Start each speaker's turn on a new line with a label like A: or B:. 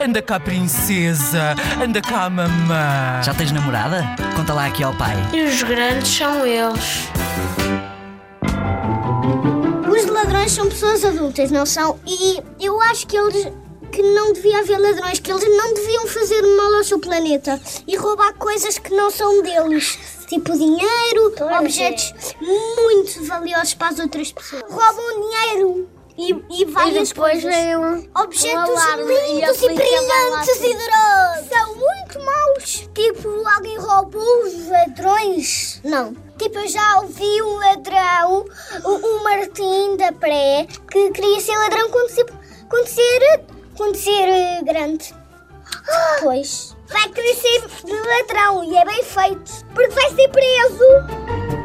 A: Anda cá, princesa. Anda cá, mamã.
B: Já tens namorada? Conta lá aqui ao pai.
C: E os grandes são eles.
D: Os ladrões são pessoas adultas, não são? E eu acho que eles que não devia haver ladrões, que eles não deviam fazer mal ao seu planeta e roubar coisas que não são deles. Tipo dinheiro, objetos muito valiosos para as outras pessoas. Roubam dinheiro e, e várias
C: depois
D: coisas.
C: um-
D: Objetos
C: um e
D: lindos e,
C: aplica
D: brilhantes e dourados. São muito maus. Tipo, alguém roubou os ladrões? Não. Tipo, eu já ouvi um ladrão, o, o Martim da Pré, que queria ser ladrão quando ser, quando ser, quando ser grande. Depois vai querer ser ladrão e é bem feito, porque vai ser preso.